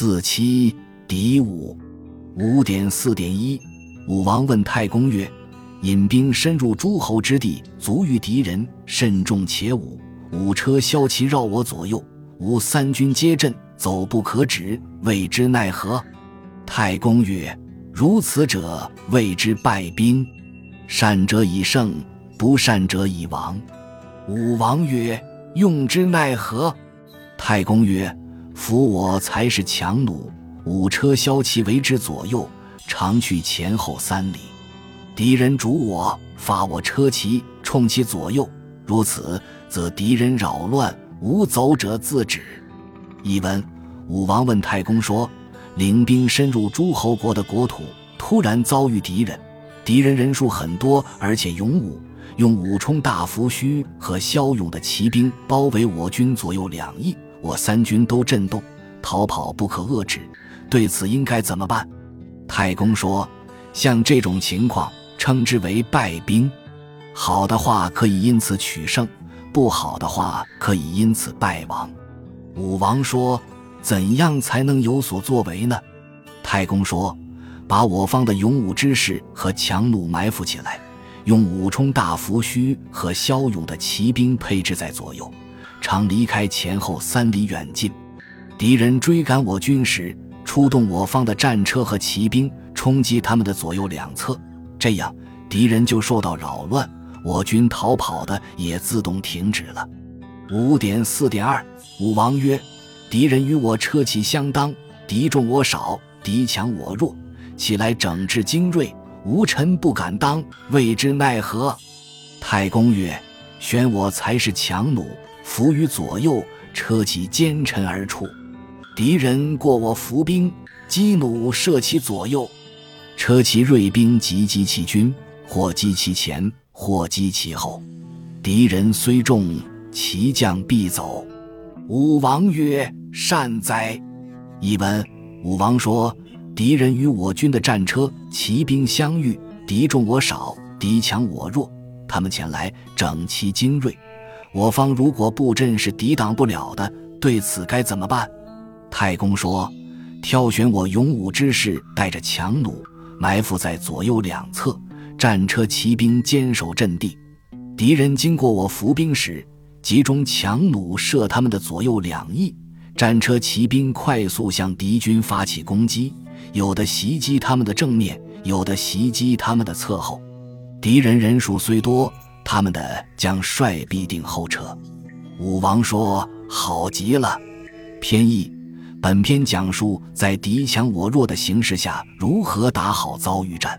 四七敌五五点四点一。武王问太公曰：“引兵深入诸侯之地，足遇敌人，甚众且武。五车骁骑绕我左右，吾三军皆阵，走不可止，谓之奈何？”太公曰：“如此者，谓之败兵。善者以胜，不善者以亡。”武王曰：“用之奈何？”太公曰：“夫我才是强弩，五车骁骑为之左右，常去前后三里。敌人逐我，发我车骑冲其左右，如此，则敌人扰乱，无走者自止。”译文：武王问太公说。领兵深入诸侯国的国土，突然遭遇敌人，敌人人数很多，而且勇武，用武冲大伏须和骁勇的骑兵包围我军左右两翼，我三军都震动，逃跑不可遏制。对此应该怎么办？太公说：像这种情况，称之为败兵。好的话可以因此取胜，不好的话可以因此败亡。武王说。怎样才能有所作为呢？太公说：“把我方的勇武之士和强弩埋伏起来，用武冲大伏须和骁勇的骑兵配置在左右，常离开前后三里远近。敌人追赶我军时，出动我方的战车和骑兵冲击他们的左右两侧，这样敌人就受到扰乱，我军逃跑的也自动停止了。”五点四点二，武王曰。敌人与我车骑相当，敌众我少，敌强我弱，起来整治精锐，无臣不敢当，谓之奈何？太公曰：“选我才是强弩，伏于左右，车骑奸臣而出。敌人过我伏兵，击弩射其左右，车骑锐兵急击其军，或击其前，或击其后。敌人虽众，骑将必走。”武王曰。善哉！译文：武王说，敌人与我军的战车、骑兵相遇，敌众我少，敌强我弱。他们前来整齐精锐，我方如果布阵是抵挡不了的，对此该怎么办？太公说：挑选我勇武之士，带着强弩，埋伏在左右两侧，战车、骑兵坚守阵地。敌人经过我伏兵时，集中强弩射他们的左右两翼。战车、骑兵快速向敌军发起攻击，有的袭击他们的正面，有的袭击他们的侧后。敌人人数虽多，他们的将帅必定后撤。武王说：“好极了。”偏义。本篇讲述在敌强我弱的形势下如何打好遭遇战。